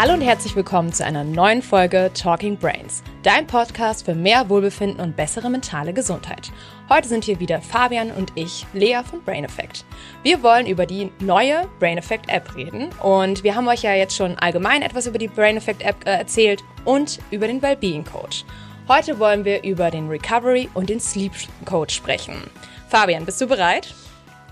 Hallo und herzlich willkommen zu einer neuen Folge Talking Brains, dein Podcast für mehr Wohlbefinden und bessere mentale Gesundheit. Heute sind hier wieder Fabian und ich, Lea von Brain Effect. Wir wollen über die neue Brain Effect App reden und wir haben euch ja jetzt schon allgemein etwas über die Brain Effect App äh, erzählt und über den Wellbeing Coach. Heute wollen wir über den Recovery und den Sleep Coach sprechen. Fabian, bist du bereit?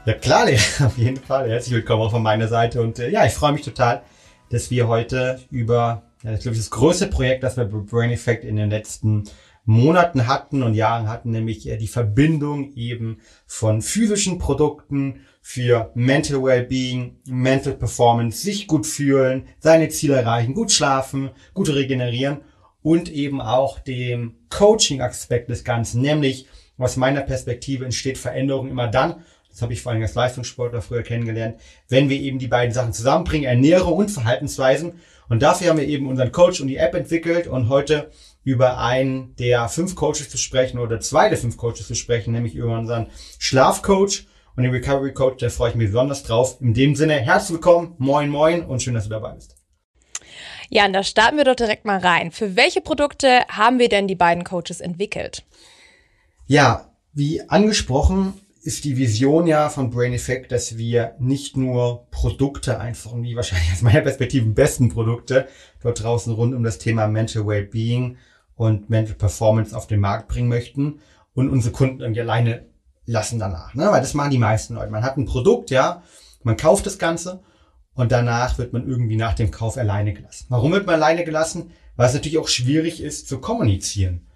Ja klar, Lea, auf jeden Fall. Herzlich willkommen auch von meiner Seite und äh, ja, ich freue mich total, dass wir heute über, ja, ich glaube, das größte Projekt, das wir bei Brain Effect in den letzten Monaten hatten und Jahren hatten, nämlich äh, die Verbindung eben von physischen Produkten für Mental Wellbeing, Mental Performance, sich gut fühlen, seine Ziele erreichen, gut schlafen, gut regenerieren und eben auch dem Coaching-Aspekt des Ganzen, nämlich aus meiner Perspektive entsteht Veränderung immer dann, das habe ich vor allem als Leistungssportler früher kennengelernt, wenn wir eben die beiden Sachen zusammenbringen, Ernährung und Verhaltensweisen. Und dafür haben wir eben unseren Coach und die App entwickelt und heute über einen der fünf Coaches zu sprechen oder zwei der fünf Coaches zu sprechen, nämlich über unseren Schlafcoach und den Recovery Coach. Da freue ich mich besonders drauf. In dem Sinne, herzlich willkommen, moin moin und schön, dass du dabei bist. Ja, und da starten wir doch direkt mal rein. Für welche Produkte haben wir denn die beiden Coaches entwickelt? Ja, wie angesprochen, ist die Vision ja von Brain Effect, dass wir nicht nur Produkte einfach, wie wahrscheinlich aus meiner Perspektive besten Produkte dort draußen rund um das Thema Mental Wellbeing und Mental Performance auf den Markt bringen möchten und unsere Kunden irgendwie alleine lassen danach. Ne? Weil das machen die meisten Leute. Man hat ein Produkt, ja, man kauft das Ganze und danach wird man irgendwie nach dem Kauf alleine gelassen. Warum wird man alleine gelassen? Weil es natürlich auch schwierig ist zu kommunizieren.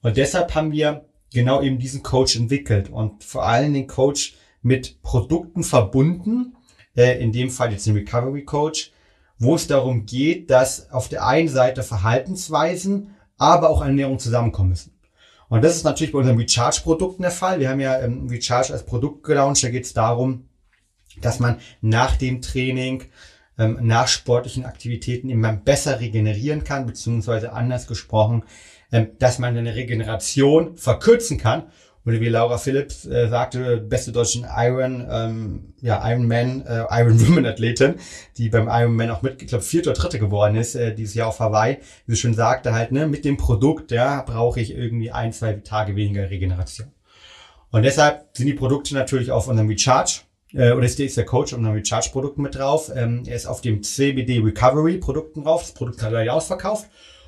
Und deshalb haben wir genau eben diesen Coach entwickelt und vor allem den Coach mit Produkten verbunden, äh, in dem Fall jetzt den Recovery Coach, wo es darum geht, dass auf der einen Seite Verhaltensweisen, aber auch Ernährung zusammenkommen müssen. Und das ist natürlich bei unseren Recharge-Produkten der Fall. Wir haben ja ähm, Recharge als Produkt gelauncht. Da geht es darum, dass man nach dem Training, ähm, nach sportlichen Aktivitäten immer besser regenerieren kann, beziehungsweise anders gesprochen, dass man eine Regeneration verkürzen kann. Oder wie Laura Phillips äh, sagte, beste deutschen Iron, ähm, ja, Ironman, äh, Iron Women Athletin, die beim Ironman auch mit, ich glaube, vierte oder dritte geworden ist, äh, dieses Jahr auf Hawaii, wie sie schon sagte, halt, ne, mit dem Produkt, ja, brauche ich irgendwie ein, zwei Tage weniger Regeneration. Und deshalb sind die Produkte natürlich auf unserem Recharge, äh, oder ist, der Coach auf unseren Recharge-Produkten mit drauf. Ähm, er ist auf dem CBD Recovery Produkten drauf. Das Produkt hat er ja ausverkauft.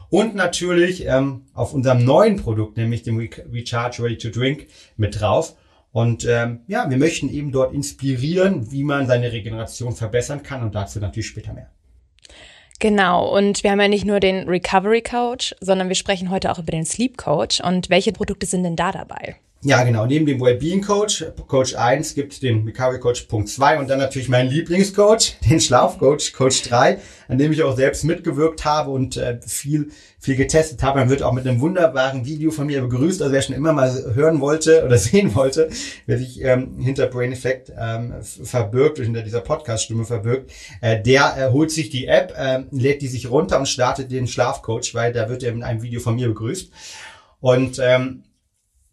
Und natürlich ähm, auf unserem neuen Produkt, nämlich dem Recharge Ready to Drink, mit drauf. Und ähm, ja, wir möchten eben dort inspirieren, wie man seine Regeneration verbessern kann und dazu natürlich später mehr. Genau, und wir haben ja nicht nur den Recovery Coach, sondern wir sprechen heute auch über den Sleep Coach. Und welche Produkte sind denn da dabei? Ja, genau. Neben dem Wellbeing Coach, Coach 1, gibt den Recovery Coach Punkt 2 und dann natürlich meinen Lieblingscoach, den Schlafcoach, Coach 3, an dem ich auch selbst mitgewirkt habe und äh, viel, viel getestet habe. Man wird auch mit einem wunderbaren Video von mir begrüßt. Also wer schon immer mal hören wollte oder sehen wollte, wer sich ähm, hinter Brain Effect ähm, verbirgt, hinter dieser Podcast-Stimme verbirgt, äh, der äh, holt sich die App, äh, lädt die sich runter und startet den Schlafcoach, weil da wird er mit einem Video von mir begrüßt. Und ähm,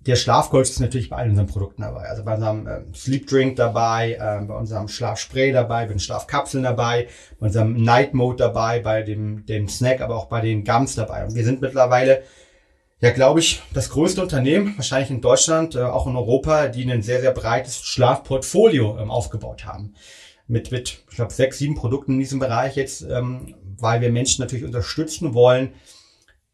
der Schlafcoach ist natürlich bei allen unseren Produkten dabei. Also bei unserem ähm, Sleep Drink dabei, äh, bei unserem Schlafspray dabei, bei den Schlafkapseln dabei, bei unserem Night Mode dabei, bei dem, dem Snack, aber auch bei den Gums dabei. Und wir sind mittlerweile, ja glaube ich, das größte Unternehmen, wahrscheinlich in Deutschland, äh, auch in Europa, die ein sehr, sehr breites Schlafportfolio ähm, aufgebaut haben. Mit, mit ich glaube, sechs, sieben Produkten in diesem Bereich jetzt, ähm, weil wir Menschen natürlich unterstützen wollen,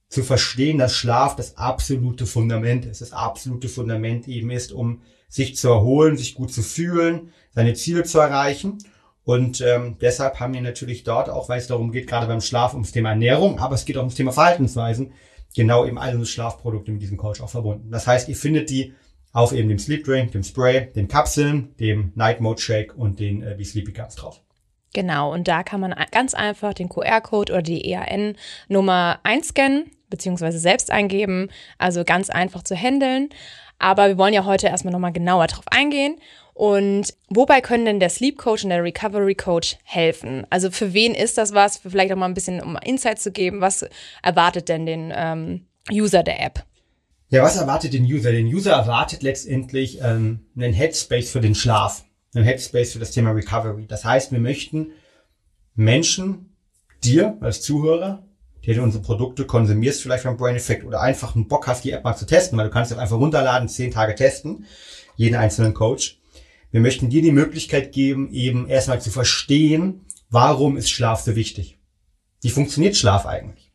zu verstehen, dass Schlaf das absolute Fundament ist. Das absolute Fundament eben ist, um sich zu erholen, sich gut zu fühlen, seine Ziele zu erreichen. Und ähm, deshalb haben wir natürlich dort, auch weil es darum geht, gerade beim Schlaf ums Thema Ernährung, aber es geht auch ums Thema Verhaltensweisen, genau eben all unsere Schlafprodukte mit diesem Coach auch verbunden. Das heißt, ihr findet die auf eben dem Sleep Drink, dem Spray, den Kapseln, dem Night Mode Shake und den äh, Be Sleepy Cups drauf. Genau, und da kann man ganz einfach den QR-Code oder die EAN-Nummer einscannen beziehungsweise selbst eingeben. Also ganz einfach zu handeln. Aber wir wollen ja heute erstmal nochmal genauer drauf eingehen. Und wobei können denn der Sleep Coach und der Recovery Coach helfen? Also für wen ist das was? Vielleicht auch mal ein bisschen, um Insight zu geben. Was erwartet denn den ähm, User der App? Ja, was erwartet den User? Den User erwartet letztendlich ähm, einen Headspace für den Schlaf, einen Headspace für das Thema Recovery. Das heißt, wir möchten Menschen dir als Zuhörer, der du unsere Produkte konsumierst, vielleicht beim Brain Effect oder einfach einen Bock hast, die App mal zu testen, weil du kannst auch einfach runterladen, zehn Tage testen, jeden einzelnen Coach. Wir möchten dir die Möglichkeit geben, eben erstmal zu verstehen, warum ist Schlaf so wichtig? Wie funktioniert Schlaf eigentlich?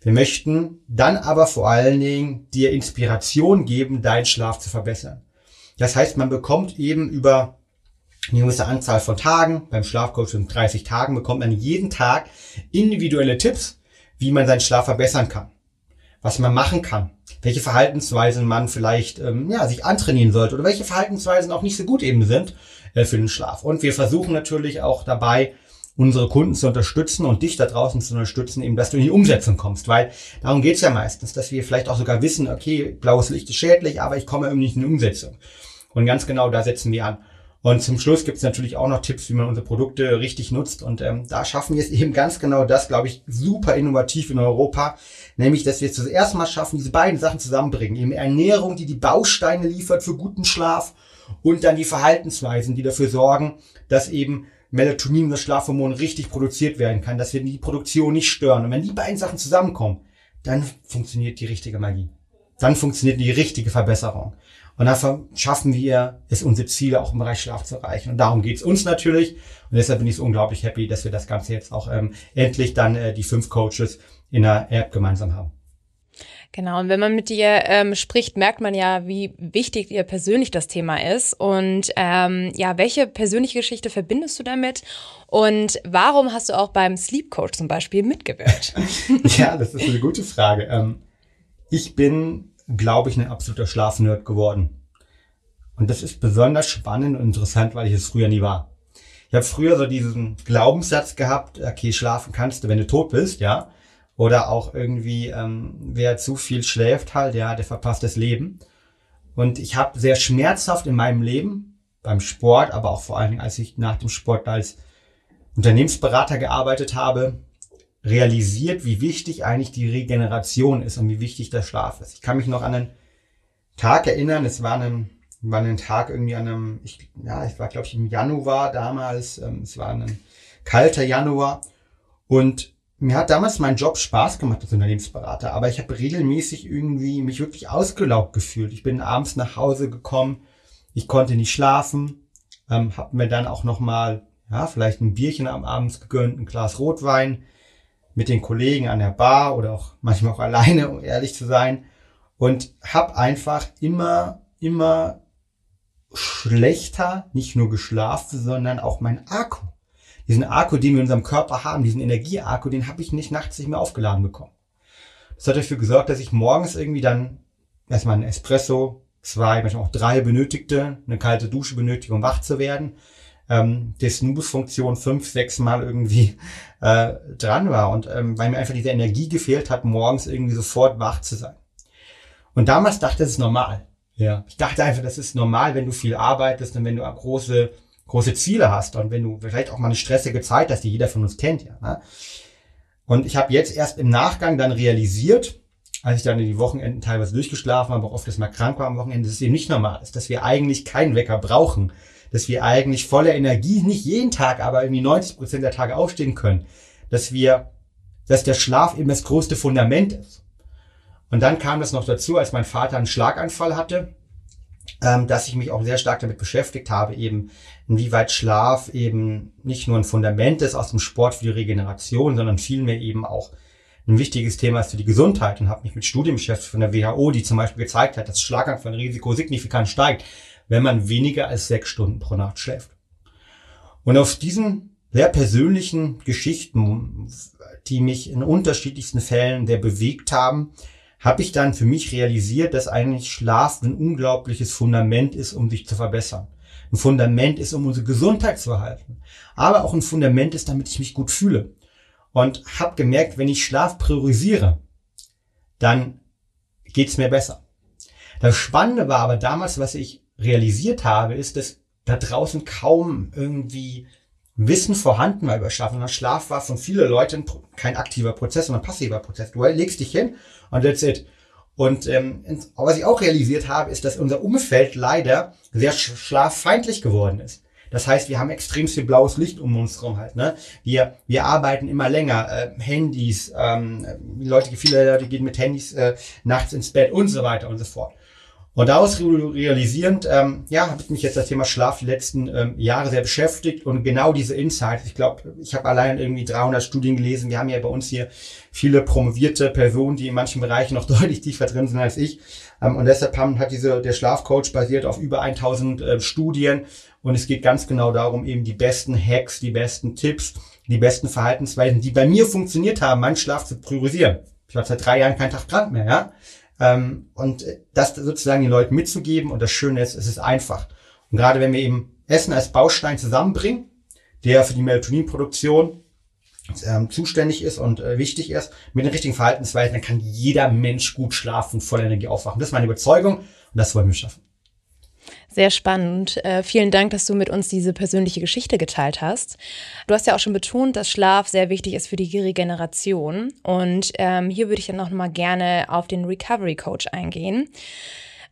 Wir möchten dann aber vor allen Dingen dir Inspiration geben, deinen Schlaf zu verbessern. Das heißt, man bekommt eben über eine gewisse Anzahl von Tagen, beim Schlafcoach sind 30 Tagen, bekommt man jeden Tag individuelle Tipps, wie man seinen Schlaf verbessern kann, was man machen kann, welche Verhaltensweisen man vielleicht ähm, ja, sich antrainieren sollte oder welche Verhaltensweisen auch nicht so gut eben sind äh, für den Schlaf. Und wir versuchen natürlich auch dabei, unsere Kunden zu unterstützen und dich da draußen zu unterstützen, eben, dass du in die Umsetzung kommst, weil darum geht's ja meistens, dass wir vielleicht auch sogar wissen, okay, blaues Licht ist schädlich, aber ich komme irgendwie nicht in die Umsetzung. Und ganz genau da setzen wir an. Und zum Schluss gibt es natürlich auch noch Tipps, wie man unsere Produkte richtig nutzt. Und ähm, da schaffen wir es eben ganz genau das, glaube ich, super innovativ in Europa. Nämlich, dass wir es zuerst mal schaffen, diese beiden Sachen zusammenbringen. Eben Ernährung, die die Bausteine liefert für guten Schlaf und dann die Verhaltensweisen, die dafür sorgen, dass eben Melatonin, das Schlafhormon, richtig produziert werden kann, dass wir die Produktion nicht stören. Und wenn die beiden Sachen zusammenkommen, dann funktioniert die richtige Magie. Dann funktioniert die richtige Verbesserung. Und dann schaffen wir es, unsere Ziele auch im Bereich Schlaf zu erreichen. Und darum geht's uns natürlich. Und deshalb bin ich so unglaublich happy, dass wir das Ganze jetzt auch ähm, endlich dann äh, die fünf Coaches in der App gemeinsam haben. Genau, und wenn man mit dir ähm, spricht, merkt man ja, wie wichtig dir persönlich das Thema ist. Und ähm, ja, welche persönliche Geschichte verbindest du damit? Und warum hast du auch beim Sleep Coach zum Beispiel mitgewirkt? ja, das ist eine gute Frage. Ähm, ich bin glaube ich, ein absoluter Schlafnerd geworden. Und das ist besonders spannend und interessant, weil ich es früher nie war. Ich habe früher so diesen Glaubenssatz gehabt, okay, schlafen kannst du, wenn du tot bist, ja. Oder auch irgendwie, ähm, wer zu viel schläft halt, ja, der verpasst das Leben. Und ich habe sehr schmerzhaft in meinem Leben, beim Sport, aber auch vor allen Dingen, als ich nach dem Sport als Unternehmensberater gearbeitet habe, realisiert, wie wichtig eigentlich die Regeneration ist und wie wichtig der Schlaf ist. Ich kann mich noch an einen Tag erinnern, es war ein, war ein Tag irgendwie an einem, ich, ja, ich war glaube ich im Januar damals, ähm, es war ein kalter Januar. Und mir hat damals mein Job Spaß gemacht als Unternehmensberater, aber ich habe regelmäßig irgendwie mich wirklich ausgelaugt gefühlt. Ich bin abends nach Hause gekommen, ich konnte nicht schlafen, ähm, habe mir dann auch noch mal ja, vielleicht ein Bierchen am Abend gegönnt, ein Glas Rotwein, mit den Kollegen an der Bar oder auch manchmal auch alleine, um ehrlich zu sein. Und habe einfach immer, immer schlechter, nicht nur geschlafen, sondern auch mein Akku. Diesen Akku, den wir in unserem Körper haben, diesen Energieakku, den habe ich nicht nachts nicht mehr aufgeladen bekommen. Das hat dafür gesorgt, dass ich morgens irgendwie dann erstmal ein Espresso, zwei, manchmal auch drei benötigte, eine kalte Dusche benötigte, um wach zu werden ähm, die Snooze-Funktion fünf, sechs Mal irgendwie äh, dran war und ähm, weil mir einfach diese Energie gefehlt hat, morgens irgendwie sofort wach zu sein. Und damals dachte ich, das ist normal. Ja. Ich dachte einfach, das ist normal, wenn du viel arbeitest und wenn du große, große Ziele hast und wenn du vielleicht auch mal eine stressige Zeit hast, die jeder von uns kennt. Ja. Ne? Und ich habe jetzt erst im Nachgang dann realisiert, als ich dann in die Wochenenden teilweise durchgeschlafen habe, auch oft mal krank war am Wochenende, dass es eben nicht normal ist, dass wir eigentlich keinen Wecker brauchen, dass wir eigentlich voller Energie, nicht jeden Tag, aber irgendwie 90 Prozent der Tage aufstehen können, dass wir, dass der Schlaf eben das größte Fundament ist. Und dann kam das noch dazu, als mein Vater einen Schlaganfall hatte, ähm, dass ich mich auch sehr stark damit beschäftigt habe, eben inwieweit Schlaf eben nicht nur ein Fundament ist aus dem Sport für die Regeneration, sondern vielmehr eben auch ein wichtiges Thema ist für die Gesundheit und habe mich mit Studien beschäftigt von der WHO, die zum Beispiel gezeigt hat, dass Schlaganfallrisiko signifikant steigt, wenn man weniger als sechs Stunden pro Nacht schläft. Und aus diesen sehr persönlichen Geschichten, die mich in unterschiedlichsten Fällen sehr bewegt haben, habe ich dann für mich realisiert, dass eigentlich Schlaf ein unglaubliches Fundament ist, um sich zu verbessern. Ein Fundament ist, um unsere Gesundheit zu erhalten. Aber auch ein Fundament ist, damit ich mich gut fühle. Und habe gemerkt, wenn ich Schlaf priorisiere, dann geht's mir besser. Das Spannende war aber damals, was ich realisiert habe, ist, dass da draußen kaum irgendwie Wissen vorhanden war über Schlaf. Und Schlaf war von vielen Leuten kein aktiver Prozess, sondern passiver Prozess. Du legst dich hin und that's it. Und ähm, was ich auch realisiert habe, ist, dass unser Umfeld leider sehr schlaffeindlich geworden ist. Das heißt, wir haben extrem viel blaues Licht um uns herum halt. Ne? Wir, wir arbeiten immer länger. Äh, Handys, ähm, Leute, viele Leute gehen mit Handys äh, nachts ins Bett und so weiter und so fort. Und daraus realisierend, ähm, ja, habe ich mich jetzt das Thema Schlaf die letzten ähm, Jahre sehr beschäftigt und genau diese Insights. Ich glaube, ich habe allein irgendwie 300 Studien gelesen. Wir haben ja bei uns hier viele promovierte Personen, die in manchen Bereichen noch deutlich tiefer drin sind als ich. Ähm, und deshalb haben, hat diese der Schlafcoach basiert auf über 1000 äh, Studien und es geht ganz genau darum, eben die besten Hacks, die besten Tipps, die besten Verhaltensweisen, die bei mir funktioniert haben, meinen Schlaf zu priorisieren. Ich war seit drei Jahren keinen Tag krank mehr, ja. Ähm, und das sozusagen den Leuten mitzugeben. Und das Schöne ist, es ist einfach. Und gerade wenn wir eben Essen als Baustein zusammenbringen, der für die Melatoninproduktion ähm, zuständig ist und äh, wichtig ist, mit den richtigen Verhaltensweisen, dann kann jeder Mensch gut schlafen, voller Energie aufwachen. Das ist meine Überzeugung und das wollen wir schaffen. Sehr spannend. Äh, vielen Dank, dass du mit uns diese persönliche Geschichte geteilt hast. Du hast ja auch schon betont, dass Schlaf sehr wichtig ist für die Regeneration. Und ähm, hier würde ich dann noch mal gerne auf den Recovery Coach eingehen.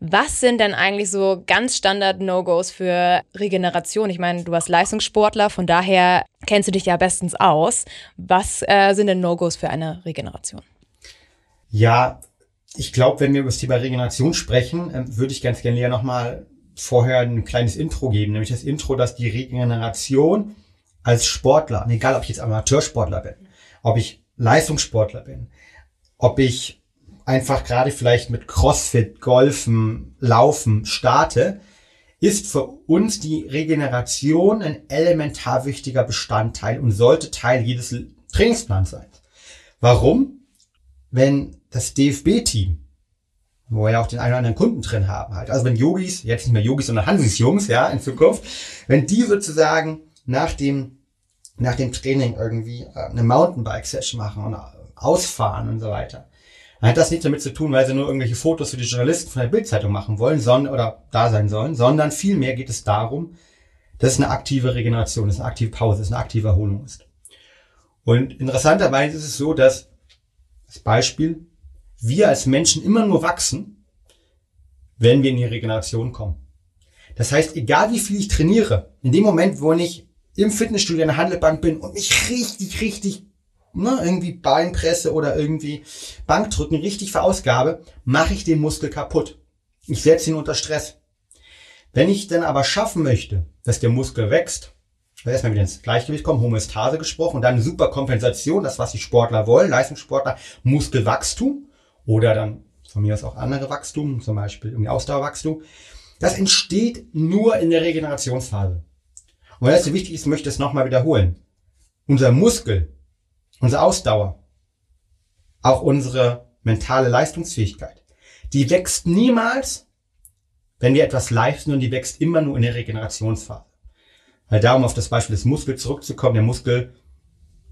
Was sind denn eigentlich so ganz Standard No-Gos für Regeneration? Ich meine, du warst Leistungssportler, von daher kennst du dich ja bestens aus. Was äh, sind denn No-Gos für eine Regeneration? Ja, ich glaube, wenn wir über das Thema Regeneration sprechen, äh, würde ich ganz gerne ja nochmal vorher ein kleines Intro geben, nämlich das Intro, dass die Regeneration als Sportler, egal ob ich jetzt Amateursportler bin, ob ich Leistungssportler bin, ob ich einfach gerade vielleicht mit Crossfit, Golfen, Laufen starte, ist für uns die Regeneration ein elementar wichtiger Bestandteil und sollte Teil jedes Trainingsplans sein. Warum? Wenn das DFB-Team wo wir ja auch den einen oder anderen Kunden drin haben halt. Also wenn Yogis, jetzt nicht mehr Yogis, sondern Hansis-Jungs, ja, in Zukunft, wenn die sozusagen nach dem, nach dem Training irgendwie äh, eine Mountainbike-Session machen und ausfahren und so weiter, dann hat das nichts damit zu tun, weil sie nur irgendwelche Fotos für die Journalisten von der Bildzeitung machen wollen, sondern, oder da sein sollen, sondern vielmehr geht es darum, dass es eine aktive Regeneration ist, eine aktive Pause ist, eine aktive Erholung ist. Und interessanterweise ist es so, dass, das Beispiel, wir als Menschen immer nur wachsen, wenn wir in die Regeneration kommen. Das heißt, egal wie viel ich trainiere, in dem Moment, wo ich im Fitnessstudio an der Handelbank bin und mich richtig, richtig, ne, irgendwie Beinpresse oder irgendwie Bankdrücken richtig verausgabe, mache ich den Muskel kaputt. Ich setze ihn unter Stress. Wenn ich dann aber schaffen möchte, dass der Muskel wächst, erstmal wieder ins Gleichgewicht kommen, Homöostase gesprochen, und dann eine super Kompensation, das was die Sportler wollen, Leistungssportler, Muskelwachstum, oder dann von mir aus auch andere Wachstum, zum Beispiel irgendwie Ausdauerwachstum. Das entsteht nur in der Regenerationsphase. Und weil das so wichtig ist, möchte ich es nochmal wiederholen. Unser Muskel, unsere Ausdauer, auch unsere mentale Leistungsfähigkeit, die wächst niemals, wenn wir etwas leisten und die wächst immer nur in der Regenerationsphase. Weil darum auf das Beispiel des Muskels zurückzukommen, der Muskel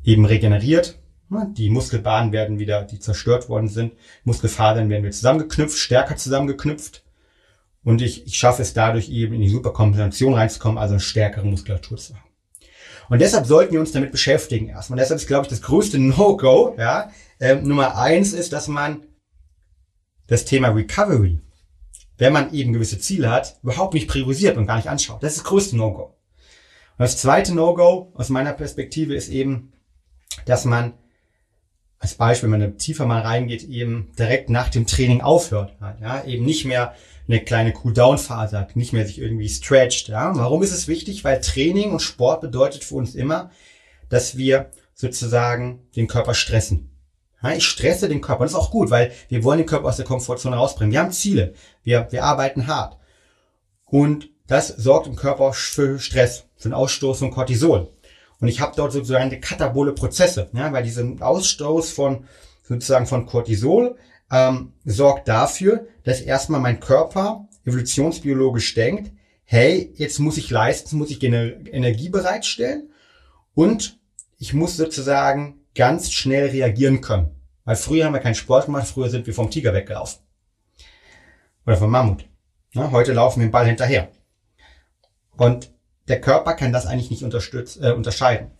eben regeneriert, Ne, die Muskelbahnen werden wieder, die zerstört worden sind. Muskelfasern werden wieder zusammengeknüpft, stärker zusammengeknüpft. Und ich, ich schaffe es dadurch eben in die Superkompensation reinzukommen, also eine stärkere Muskulatur zu haben. Und deshalb sollten wir uns damit beschäftigen erstmal. Und deshalb ist, glaube ich, das größte No-Go, ja, äh, Nummer eins ist, dass man das Thema Recovery, wenn man eben gewisse Ziele hat, überhaupt nicht priorisiert und gar nicht anschaut. Das ist das größte No-Go. Und das zweite No-Go aus meiner Perspektive ist eben, dass man als Beispiel, wenn man tiefer mal reingeht, eben direkt nach dem Training aufhört. Ja, eben nicht mehr eine kleine Cool-Down-Phase hat, nicht mehr sich irgendwie stretcht. Ja. Warum ist es wichtig? Weil Training und Sport bedeutet für uns immer, dass wir sozusagen den Körper stressen. Ja, ich stresse den Körper. Das ist auch gut, weil wir wollen den Körper aus der Komfortzone rausbringen. Wir haben Ziele. Wir, wir arbeiten hart. Und das sorgt im Körper für Stress, für den Ausstoß von Cortisol. Und ich habe dort sozusagen katabole Prozesse, ja, weil diesen Ausstoß von sozusagen von Cortisol ähm, sorgt dafür, dass erstmal mein Körper evolutionsbiologisch denkt, hey, jetzt muss ich leisten, muss ich Energie bereitstellen und ich muss sozusagen ganz schnell reagieren können. Weil früher haben wir keinen Sport gemacht, früher sind wir vom Tiger weggelaufen. Oder vom Mammut. Ja, heute laufen wir den Ball hinterher. Und der Körper kann das eigentlich nicht äh, unterscheiden.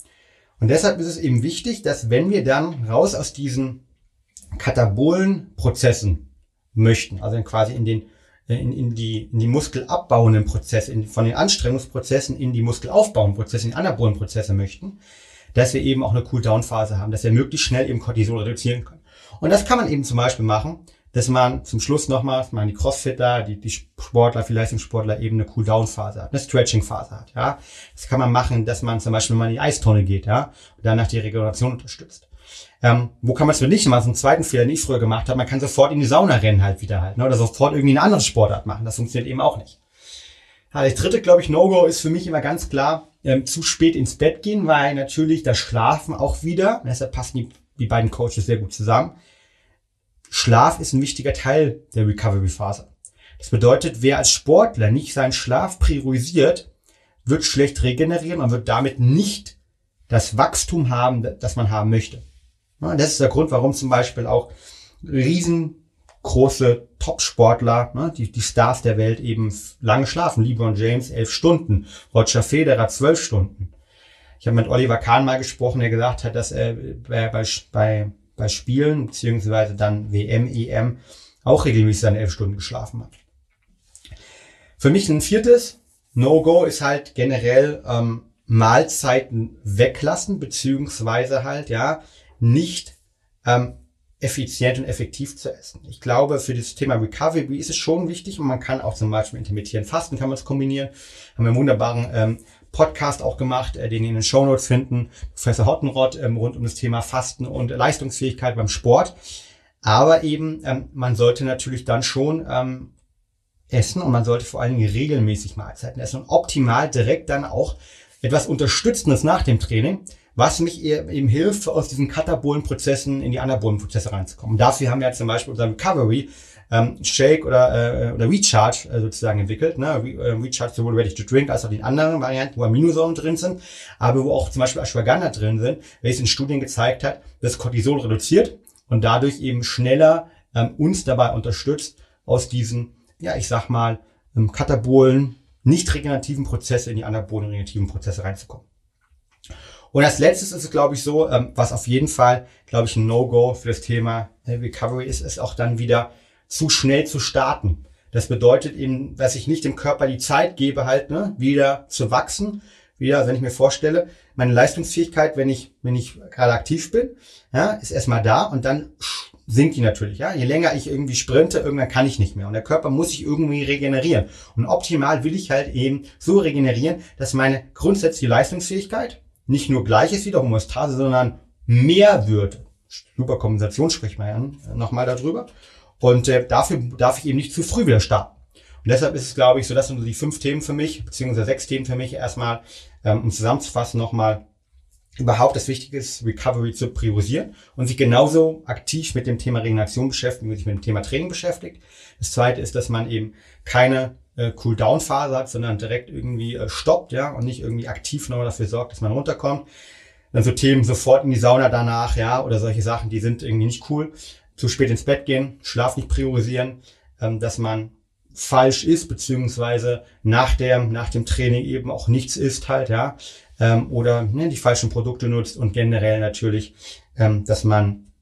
Und deshalb ist es eben wichtig, dass wenn wir dann raus aus diesen katabolen Prozessen möchten, also quasi in den äh, in, in, die, in die muskelabbauenden Prozesse, in, von den Anstrengungsprozessen in die muskelaufbauenden Prozesse, in die anabolen Prozesse möchten, dass wir eben auch eine Cool-Down-Phase haben, dass wir möglichst schnell eben Cortisol reduzieren können. Und das kann man eben zum Beispiel machen, dass man zum Schluss nochmal, dass man die Crossfitter, die, die Sportler, die Leistungssportler eben eine Cool-Down-Phase hat, eine Stretching-Phase hat, ja. Das kann man machen, dass man zum Beispiel mal in die Eistonne geht, ja, und danach die Regeneration unterstützt. Ähm, wo kann man es für nicht machen? So einen zweiten Fehler, den ich früher gemacht habe. Man kann sofort in die Sauna rennen halt wieder halt, ne? oder sofort irgendwie eine andere Sportart machen. Das funktioniert eben auch nicht. Ja, das dritte, glaube ich, No-Go ist für mich immer ganz klar, ähm, zu spät ins Bett gehen, weil natürlich das Schlafen auch wieder, deshalb passen die, die beiden Coaches sehr gut zusammen, Schlaf ist ein wichtiger Teil der Recovery-Phase. Das bedeutet, wer als Sportler nicht seinen Schlaf priorisiert, wird schlecht regenerieren und wird damit nicht das Wachstum haben, das man haben möchte. Das ist der Grund, warum zum Beispiel auch riesengroße Top-Sportler, die, die Stars der Welt eben lange schlafen. LeBron James elf Stunden, Roger Federer zwölf Stunden. Ich habe mit Oliver Kahn mal gesprochen, der gesagt hat, dass er bei, bei, bei Spielen, beziehungsweise dann WM, EM, auch regelmäßig seine elf Stunden geschlafen hat. Für mich ein viertes No-Go ist halt generell ähm, Mahlzeiten weglassen, beziehungsweise halt, ja, nicht ähm, effizient und effektiv zu essen. Ich glaube, für das Thema Recovery ist es schon wichtig und man kann auch zum Beispiel intermittierend Fasten kann man es kombinieren. Haben wir einen wunderbaren ähm, Podcast auch gemacht, äh, den ihr in den Show Notes finden. Professor Hottenrott ähm, rund um das Thema Fasten und Leistungsfähigkeit beim Sport. Aber eben, ähm, man sollte natürlich dann schon ähm, essen und man sollte vor allen Dingen regelmäßig Mahlzeiten essen und optimal direkt dann auch etwas Unterstützendes nach dem Training, was mich eben hilft, aus diesen katabolen Prozessen in die anabolen Prozesse reinzukommen. Und dafür haben wir zum Beispiel unseren Recovery ähm, Shake oder, äh, oder Recharge äh, sozusagen entwickelt. Ne? Re äh, Recharge sowohl Ready to Drink als auch die anderen Varianten, wo Aminosäuren drin sind, aber wo auch zum Beispiel Ashwagandha drin sind, welches in Studien gezeigt hat, dass Cortisol reduziert und dadurch eben schneller ähm, uns dabei unterstützt, aus diesen, ja, ich sag mal, ähm, katabolen, nicht regenerativen Prozesse in die anabolen regenerativen Prozesse reinzukommen. Und als letztes ist es, glaube ich, so, ähm, was auf jeden Fall, glaube ich, ein No-Go für das Thema äh, Recovery ist, ist auch dann wieder zu schnell zu starten. Das bedeutet eben, dass ich nicht dem Körper die Zeit gebe, halt, ne, wieder zu wachsen. Wieder, wenn ich mir vorstelle, meine Leistungsfähigkeit, wenn ich, wenn ich gerade aktiv bin, ja, ist erstmal da und dann sinkt die natürlich, ja. Je länger ich irgendwie sprinte, irgendwann kann ich nicht mehr. Und der Körper muss sich irgendwie regenerieren. Und optimal will ich halt eben so regenerieren, dass meine grundsätzliche Leistungsfähigkeit nicht nur gleich ist wie der Homostase, sondern mehr wird. Super Kompensation spricht man ja nochmal darüber. Und äh, dafür darf ich eben nicht zu früh wieder starten. Und deshalb ist es, glaube ich, so, das sind die fünf Themen für mich, beziehungsweise sechs Themen für mich erstmal, ähm, um zusammenzufassen nochmal, überhaupt das Wichtige ist, Recovery zu priorisieren und sich genauso aktiv mit dem Thema Regeneration beschäftigen, wie sich mit dem Thema Training beschäftigt. Das zweite ist, dass man eben keine äh, Cool-Down-Phase hat, sondern direkt irgendwie äh, stoppt, ja, und nicht irgendwie aktiv nochmal dafür sorgt, dass man runterkommt. Dann so Themen sofort in die Sauna danach, ja, oder solche Sachen, die sind irgendwie nicht cool. Zu spät ins Bett gehen, Schlaf nicht priorisieren, ähm, dass man falsch ist, beziehungsweise nach dem, nach dem Training eben auch nichts isst halt, ja, ähm, oder ne, die falschen Produkte nutzt und generell natürlich, ähm, dass man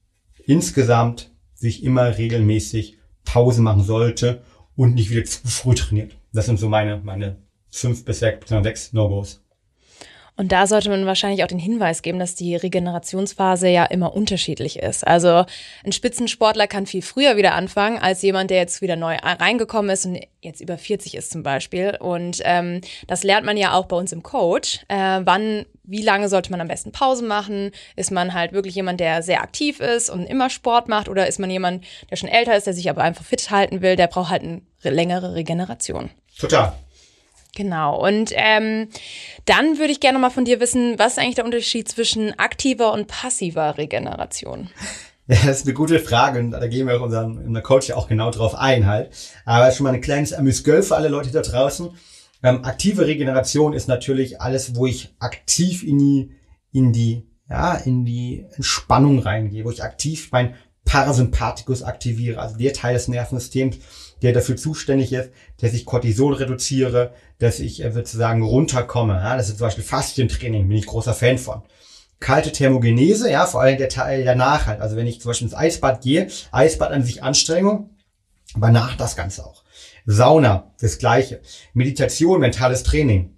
insgesamt sich immer regelmäßig Pause machen sollte und nicht wieder zu früh trainiert. Das sind so meine, meine fünf bis sechs, sechs No-Gos. Und da sollte man wahrscheinlich auch den Hinweis geben, dass die Regenerationsphase ja immer unterschiedlich ist. Also ein Spitzensportler kann viel früher wieder anfangen als jemand, der jetzt wieder neu reingekommen ist und jetzt über 40 ist zum Beispiel. Und ähm, das lernt man ja auch bei uns im Coach. Äh, wann, wie lange sollte man am besten Pause machen? Ist man halt wirklich jemand, der sehr aktiv ist und immer Sport macht? Oder ist man jemand, der schon älter ist, der sich aber einfach fit halten will? Der braucht halt eine längere Regeneration. Total. Genau. Und ähm, dann würde ich gerne mal von dir wissen, was ist eigentlich der Unterschied zwischen aktiver und passiver Regeneration? Ja, das ist eine gute Frage und da gehen wir auch unseren, in der Coach ja auch genau drauf ein halt. Aber schon mal ein kleines Amüsgöl für alle Leute da draußen. Ähm, aktive Regeneration ist natürlich alles, wo ich aktiv in die, in die, ja, in die Entspannung reingehe, wo ich aktiv mein Parasympathikus aktiviere, also der Teil des Nervensystems, der dafür zuständig ist, dass ich Cortisol reduziere, dass ich äh, sozusagen runterkomme. Ja, das ist zum Beispiel Faszientraining, bin ich großer Fan von. Kalte Thermogenese, ja, vor allem der Teil danach halt. Also wenn ich zum Beispiel ins Eisbad gehe, Eisbad an sich Anstrengung, aber nach das Ganze auch. Sauna, das gleiche. Meditation, mentales Training.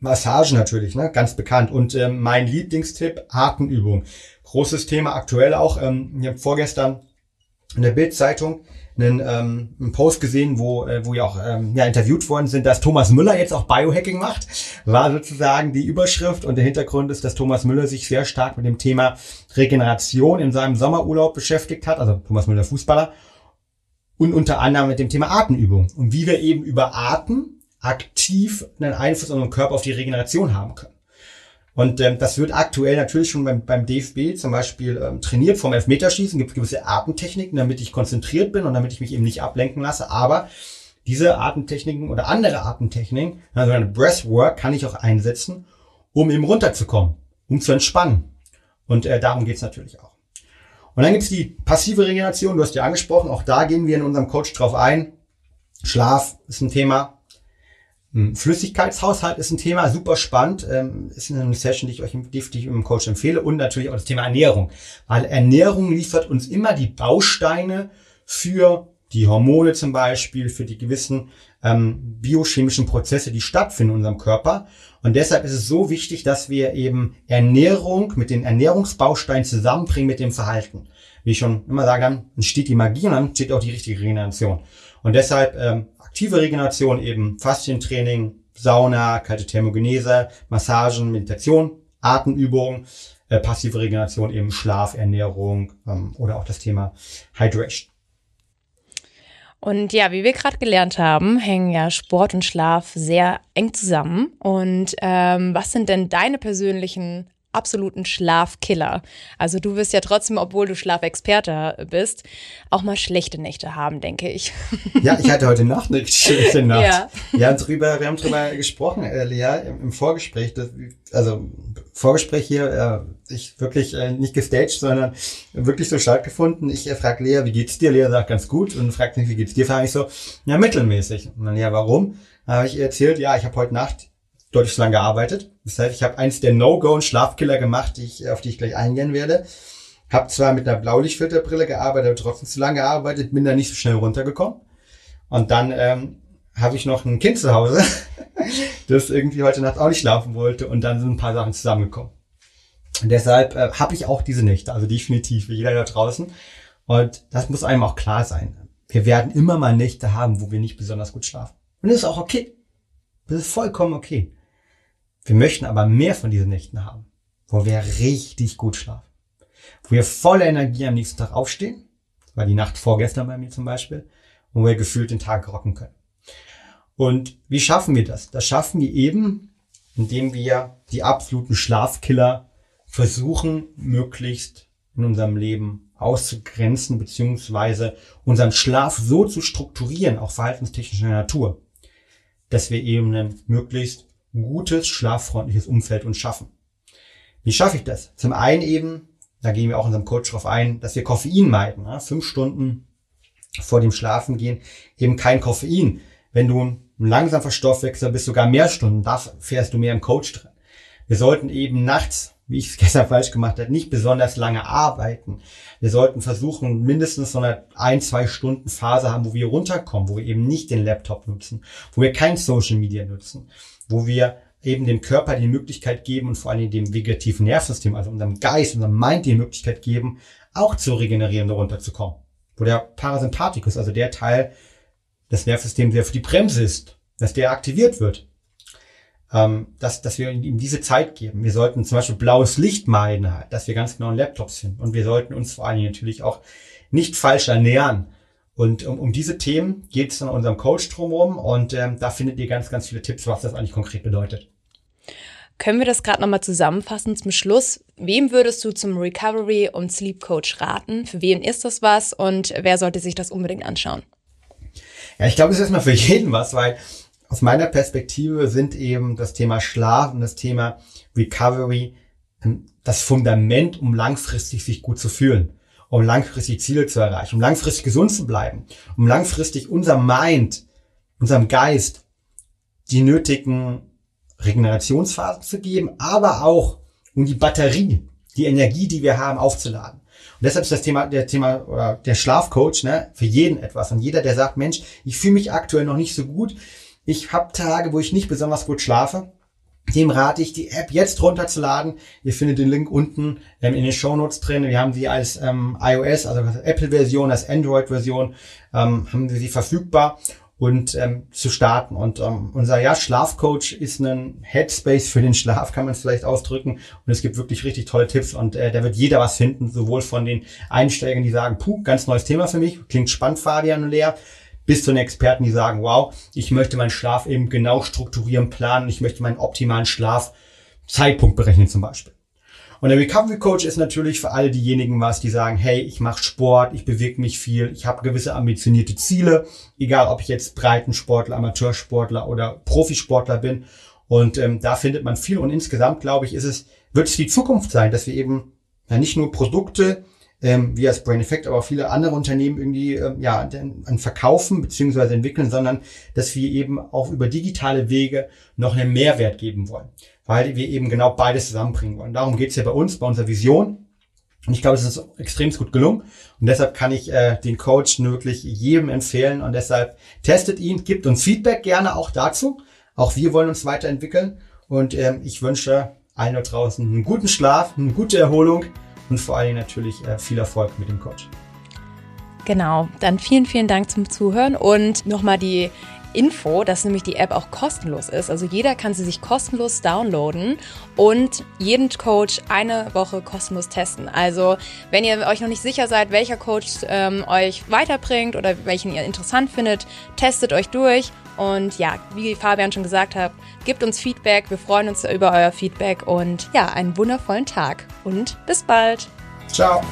Massage natürlich, ne, ganz bekannt. Und ähm, mein Lieblingstipp, Atemübung. Großes Thema aktuell auch. Ähm, ich habe vorgestern in der Bildzeitung einen, ähm, einen Post gesehen, wo, äh, wo ja auch ähm, ja, interviewt worden sind, dass Thomas Müller jetzt auch Biohacking macht. War sozusagen die Überschrift und der Hintergrund ist, dass Thomas Müller sich sehr stark mit dem Thema Regeneration in seinem Sommerurlaub beschäftigt hat, also Thomas Müller Fußballer, und unter anderem mit dem Thema Atemübung und wie wir eben über Atem aktiv einen Einfluss auf unseren Körper auf die Regeneration haben können. Und ähm, das wird aktuell natürlich schon beim, beim DFB zum Beispiel ähm, trainiert vom Elfmeterschießen. Gibt gewisse Atemtechniken, damit ich konzentriert bin und damit ich mich eben nicht ablenken lasse. Aber diese Atemtechniken oder andere Atemtechniken, also eine Breathwork, kann ich auch einsetzen, um eben runterzukommen, um zu entspannen. Und äh, darum geht's natürlich auch. Und dann gibt's die passive Regeneration, du hast ja angesprochen, auch da gehen wir in unserem Coach drauf ein. Schlaf ist ein Thema, hm, Flüssigkeitshaushalt ist ein Thema, super spannend, ähm, ist eine Session, die ich euch definitiv im Coach empfehle und natürlich auch das Thema Ernährung, weil Ernährung liefert uns immer die Bausteine für die Hormone zum Beispiel, für die gewissen ähm, biochemischen Prozesse, die stattfinden in unserem Körper. Und deshalb ist es so wichtig, dass wir eben Ernährung mit den Ernährungsbausteinen zusammenbringen mit dem Verhalten. Wie ich schon immer sage, dann entsteht die Magie und dann entsteht auch die richtige Regeneration. Und deshalb ähm, aktive Regeneration eben Faszientraining, Sauna, kalte Thermogenese, Massagen, Meditation, Atemübungen, äh, passive Regeneration eben Schlaf, Ernährung ähm, oder auch das Thema Hydration. Und ja, wie wir gerade gelernt haben, hängen ja Sport und Schlaf sehr eng zusammen. Und ähm, was sind denn deine persönlichen absoluten Schlafkiller. Also du wirst ja trotzdem, obwohl du Schlafexperte bist, auch mal schlechte Nächte haben, denke ich. Ja, ich hatte heute Nacht eine schlechte Nacht. Ja. Wir haben drüber, wir haben drüber gesprochen, äh, Lea, im, Vorgespräch. Das, also Vorgespräch hier, äh, ich wirklich äh, nicht gestaged, sondern wirklich so stattgefunden. Ich äh, frage Lea, wie geht's dir? Lea sagt ganz gut und fragt mich, wie geht's dir? Frage ich so, ja, mittelmäßig. Und dann, ja, warum? Habe ich ihr erzählt, ja, ich habe heute Nacht deutlich zu lange gearbeitet. Das heißt, ich habe eins der No-Go und Schlafkiller gemacht, die ich, auf die ich gleich eingehen werde. Hab zwar mit einer Blaulichtfilterbrille gearbeitet, aber trotzdem zu lange gearbeitet, bin da nicht so schnell runtergekommen. Und dann ähm, habe ich noch ein Kind zu Hause, das irgendwie heute Nacht auch nicht schlafen wollte. Und dann sind ein paar Sachen zusammengekommen. Und deshalb äh, habe ich auch diese Nächte, also definitiv, wie jeder da draußen. Und das muss einem auch klar sein. Wir werden immer mal Nächte haben, wo wir nicht besonders gut schlafen. Und das ist auch okay. Das ist vollkommen okay. Wir möchten aber mehr von diesen Nächten haben, wo wir richtig gut schlafen, wo wir voller Energie am nächsten Tag aufstehen, war die Nacht vorgestern bei mir zum Beispiel, wo wir gefühlt den Tag rocken können. Und wie schaffen wir das? Das schaffen wir eben, indem wir die absoluten Schlafkiller versuchen, möglichst in unserem Leben auszugrenzen, beziehungsweise unseren Schlaf so zu strukturieren, auch verhaltenstechnischer Natur, dass wir eben ein möglichst gutes, schlaffreundliches Umfeld uns schaffen. Wie schaffe ich das? Zum einen eben, da gehen wir auch in unserem Coach drauf ein, dass wir Koffein meiden. Ja? Fünf Stunden vor dem Schlafengehen eben kein Koffein. Wenn du ein langsamer Stoffwechsel bist, sogar mehr Stunden, da fährst du mehr im Coach drin. Wir sollten eben nachts wie ich es gestern falsch gemacht habe, nicht besonders lange arbeiten. Wir sollten versuchen, mindestens so eine ein, zwei Stunden Phase haben, wo wir runterkommen, wo wir eben nicht den Laptop nutzen, wo wir kein Social Media nutzen, wo wir eben dem Körper die Möglichkeit geben und vor allem dem vegetativen Nervensystem, also unserem Geist, unserem Mind die Möglichkeit geben, auch zu regenerieren und runterzukommen. Wo der Parasympathikus, also der Teil des Nervensystems, der für die Bremse ist, dass der aktiviert wird ähm, dass, dass wir ihm diese Zeit geben. Wir sollten zum Beispiel blaues Licht meiden, dass wir ganz genau in Laptops finden. Und wir sollten uns vor allen Dingen natürlich auch nicht falsch ernähren. Und um, um diese Themen geht es in unserem Coach drumherum und ähm, da findet ihr ganz, ganz viele Tipps, was das eigentlich konkret bedeutet. Können wir das gerade nochmal zusammenfassen zum Schluss? Wem würdest du zum Recovery und Sleep Coach raten? Für wen ist das was und wer sollte sich das unbedingt anschauen? Ja, ich glaube, es ist erstmal für jeden was, weil aus meiner Perspektive sind eben das Thema Schlaf und das Thema Recovery ähm, das Fundament, um langfristig sich gut zu fühlen, um langfristig Ziele zu erreichen, um langfristig gesund zu bleiben, um langfristig unserem Mind, unserem Geist die nötigen Regenerationsphasen zu geben, aber auch um die Batterie, die Energie, die wir haben, aufzuladen. Und deshalb ist das Thema, der Thema, oder der Schlafcoach, ne, für jeden etwas. Und jeder, der sagt, Mensch, ich fühle mich aktuell noch nicht so gut. Ich habe Tage, wo ich nicht besonders gut schlafe dem rate ich, die App jetzt runterzuladen. Ihr findet den Link unten ähm, in den Show Notes drin. Wir haben sie als ähm, iOS, also Apple-Version, als Android-Version, ähm, haben wir sie verfügbar und ähm, zu starten. Und ähm, unser ja, Schlafcoach ist ein Headspace für den Schlaf, kann man es vielleicht ausdrücken. Und es gibt wirklich richtig tolle Tipps und äh, da wird jeder was finden, sowohl von den Einsteigern, die sagen, puh, ganz neues Thema für mich, klingt spannend, Fabian und Lea, bis zu den Experten, die sagen, wow, ich möchte meinen Schlaf eben genau strukturieren, planen, ich möchte meinen optimalen Schlafzeitpunkt berechnen zum Beispiel. Und der Recovery Coach ist natürlich für alle diejenigen was, die sagen, hey, ich mache Sport, ich bewege mich viel, ich habe gewisse ambitionierte Ziele, egal ob ich jetzt Breitensportler, Amateursportler oder Profisportler bin. Und ähm, da findet man viel. Und insgesamt, glaube ich, ist es, wird es die Zukunft sein, dass wir eben ja, nicht nur Produkte ähm, wie als Brain Effect, aber auch viele andere Unternehmen irgendwie ähm, ja, an verkaufen beziehungsweise entwickeln, sondern dass wir eben auch über digitale Wege noch einen Mehrwert geben wollen, weil wir eben genau beides zusammenbringen wollen. Darum geht's ja bei uns, bei unserer Vision. Und ich glaube, es ist extrem gut gelungen. Und deshalb kann ich äh, den Coach wirklich jedem empfehlen. Und deshalb testet ihn, gibt uns Feedback gerne auch dazu. Auch wir wollen uns weiterentwickeln. Und ähm, ich wünsche allen da draußen einen guten Schlaf, eine gute Erholung und vor allen Dingen natürlich äh, viel Erfolg mit dem Coach. Genau, dann vielen, vielen Dank zum Zuhören und nochmal die Info, dass nämlich die App auch kostenlos ist. Also jeder kann sie sich kostenlos downloaden und jeden Coach eine Woche kostenlos testen. Also wenn ihr euch noch nicht sicher seid, welcher Coach ähm, euch weiterbringt oder welchen ihr interessant findet, testet euch durch. Und ja, wie Fabian schon gesagt hat, gebt uns Feedback. Wir freuen uns über euer Feedback und ja, einen wundervollen Tag und bis bald. Ciao.